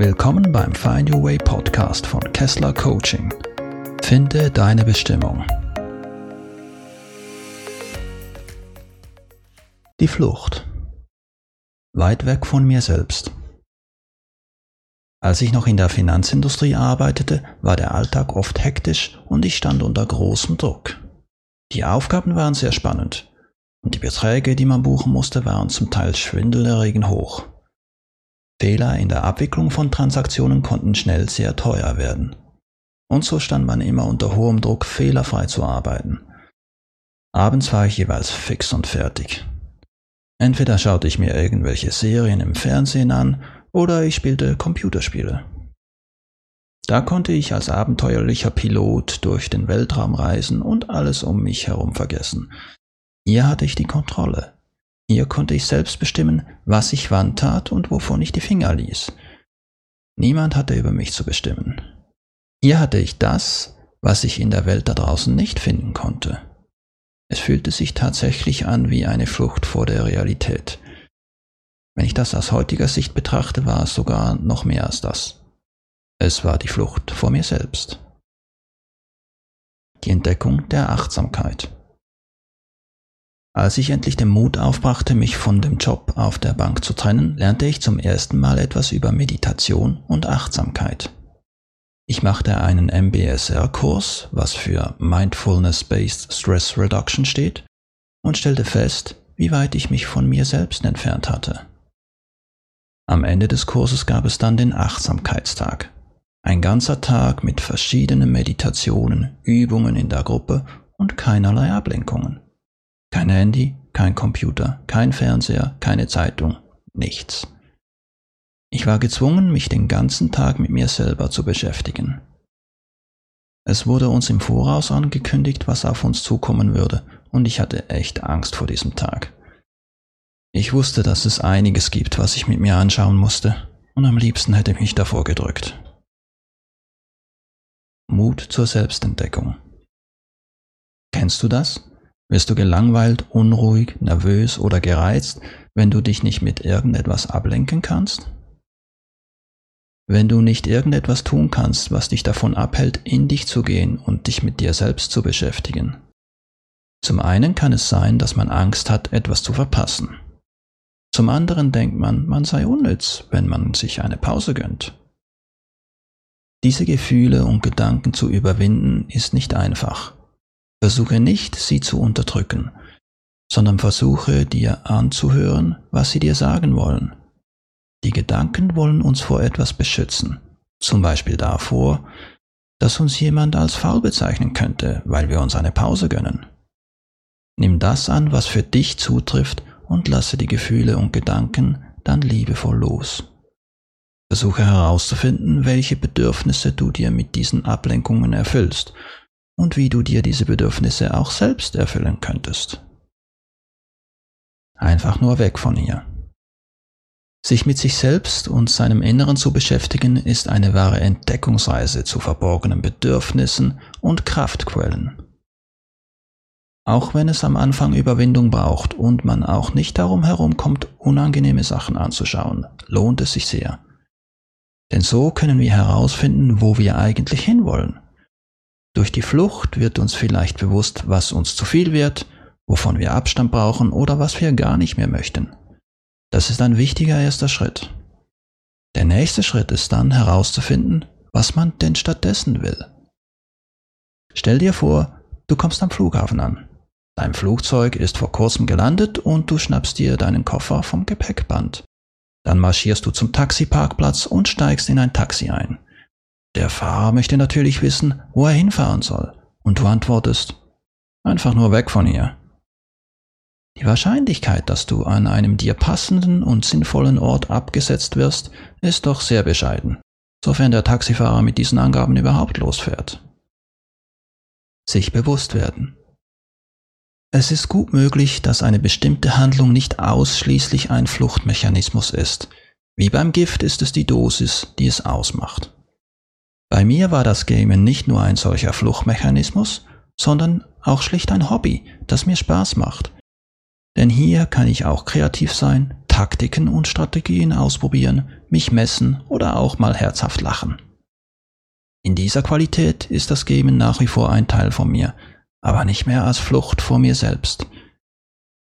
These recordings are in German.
Willkommen beim Find Your Way Podcast von Kessler Coaching. Finde deine Bestimmung. Die Flucht. Weit weg von mir selbst. Als ich noch in der Finanzindustrie arbeitete, war der Alltag oft hektisch und ich stand unter großem Druck. Die Aufgaben waren sehr spannend und die Beträge, die man buchen musste, waren zum Teil schwindelerregend hoch. Fehler in der Abwicklung von Transaktionen konnten schnell sehr teuer werden. Und so stand man immer unter hohem Druck, fehlerfrei zu arbeiten. Abends war ich jeweils fix und fertig. Entweder schaute ich mir irgendwelche Serien im Fernsehen an oder ich spielte Computerspiele. Da konnte ich als abenteuerlicher Pilot durch den Weltraum reisen und alles um mich herum vergessen. Hier hatte ich die Kontrolle. Hier konnte ich selbst bestimmen, was ich wann tat und wovon ich die Finger ließ. Niemand hatte über mich zu bestimmen. Hier hatte ich das, was ich in der Welt da draußen nicht finden konnte. Es fühlte sich tatsächlich an wie eine Flucht vor der Realität. Wenn ich das aus heutiger Sicht betrachte, war es sogar noch mehr als das. Es war die Flucht vor mir selbst. Die Entdeckung der Achtsamkeit. Als ich endlich den Mut aufbrachte, mich von dem Job auf der Bank zu trennen, lernte ich zum ersten Mal etwas über Meditation und Achtsamkeit. Ich machte einen MBSR-Kurs, was für Mindfulness-Based Stress Reduction steht, und stellte fest, wie weit ich mich von mir selbst entfernt hatte. Am Ende des Kurses gab es dann den Achtsamkeitstag. Ein ganzer Tag mit verschiedenen Meditationen, Übungen in der Gruppe und keinerlei Ablenkungen. Kein Handy, kein Computer, kein Fernseher, keine Zeitung, nichts. Ich war gezwungen, mich den ganzen Tag mit mir selber zu beschäftigen. Es wurde uns im Voraus angekündigt, was auf uns zukommen würde, und ich hatte echt Angst vor diesem Tag. Ich wusste, dass es einiges gibt, was ich mit mir anschauen musste, und am liebsten hätte ich mich davor gedrückt. Mut zur Selbstentdeckung. Kennst du das? Wirst du gelangweilt, unruhig, nervös oder gereizt, wenn du dich nicht mit irgendetwas ablenken kannst? Wenn du nicht irgendetwas tun kannst, was dich davon abhält, in dich zu gehen und dich mit dir selbst zu beschäftigen. Zum einen kann es sein, dass man Angst hat, etwas zu verpassen. Zum anderen denkt man, man sei unnütz, wenn man sich eine Pause gönnt. Diese Gefühle und Gedanken zu überwinden ist nicht einfach. Versuche nicht, sie zu unterdrücken, sondern versuche dir anzuhören, was sie dir sagen wollen. Die Gedanken wollen uns vor etwas beschützen, zum Beispiel davor, dass uns jemand als faul bezeichnen könnte, weil wir uns eine Pause gönnen. Nimm das an, was für dich zutrifft und lasse die Gefühle und Gedanken dann liebevoll los. Versuche herauszufinden, welche Bedürfnisse du dir mit diesen Ablenkungen erfüllst und wie du dir diese Bedürfnisse auch selbst erfüllen könntest. Einfach nur weg von hier. Sich mit sich selbst und seinem Inneren zu beschäftigen, ist eine wahre Entdeckungsreise zu verborgenen Bedürfnissen und Kraftquellen. Auch wenn es am Anfang Überwindung braucht und man auch nicht darum herumkommt, unangenehme Sachen anzuschauen, lohnt es sich sehr. Denn so können wir herausfinden, wo wir eigentlich hinwollen durch die Flucht wird uns vielleicht bewusst, was uns zu viel wird, wovon wir Abstand brauchen oder was wir gar nicht mehr möchten. Das ist ein wichtiger erster Schritt. Der nächste Schritt ist dann herauszufinden, was man denn stattdessen will. Stell dir vor, du kommst am Flughafen an. Dein Flugzeug ist vor kurzem gelandet und du schnappst dir deinen Koffer vom Gepäckband. Dann marschierst du zum Taxiparkplatz und steigst in ein Taxi ein. Der Fahrer möchte natürlich wissen, wo er hinfahren soll, und du antwortest, einfach nur weg von hier. Die Wahrscheinlichkeit, dass du an einem dir passenden und sinnvollen Ort abgesetzt wirst, ist doch sehr bescheiden, sofern der Taxifahrer mit diesen Angaben überhaupt losfährt. Sich bewusst werden. Es ist gut möglich, dass eine bestimmte Handlung nicht ausschließlich ein Fluchtmechanismus ist. Wie beim Gift ist es die Dosis, die es ausmacht. Bei mir war das Gamen nicht nur ein solcher Fluchtmechanismus, sondern auch schlicht ein Hobby, das mir Spaß macht. Denn hier kann ich auch kreativ sein, Taktiken und Strategien ausprobieren, mich messen oder auch mal herzhaft lachen. In dieser Qualität ist das Gamen nach wie vor ein Teil von mir, aber nicht mehr als Flucht vor mir selbst.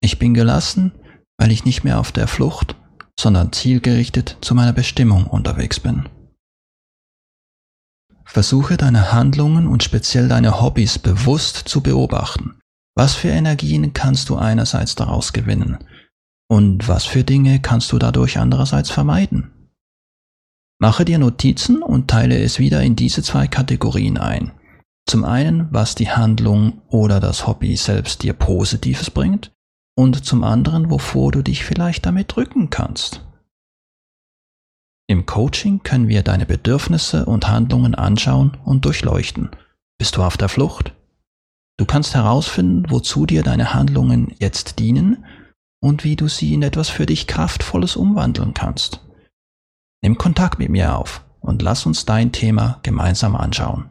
Ich bin gelassen, weil ich nicht mehr auf der Flucht, sondern zielgerichtet zu meiner Bestimmung unterwegs bin. Versuche deine Handlungen und speziell deine Hobbys bewusst zu beobachten. Was für Energien kannst du einerseits daraus gewinnen und was für Dinge kannst du dadurch andererseits vermeiden? Mache dir Notizen und teile es wieder in diese zwei Kategorien ein. Zum einen, was die Handlung oder das Hobby selbst dir Positives bringt und zum anderen, wovor du dich vielleicht damit drücken kannst. Im Coaching können wir deine Bedürfnisse und Handlungen anschauen und durchleuchten. Bist du auf der Flucht? Du kannst herausfinden, wozu dir deine Handlungen jetzt dienen und wie du sie in etwas für dich Kraftvolles umwandeln kannst. Nimm Kontakt mit mir auf und lass uns dein Thema gemeinsam anschauen.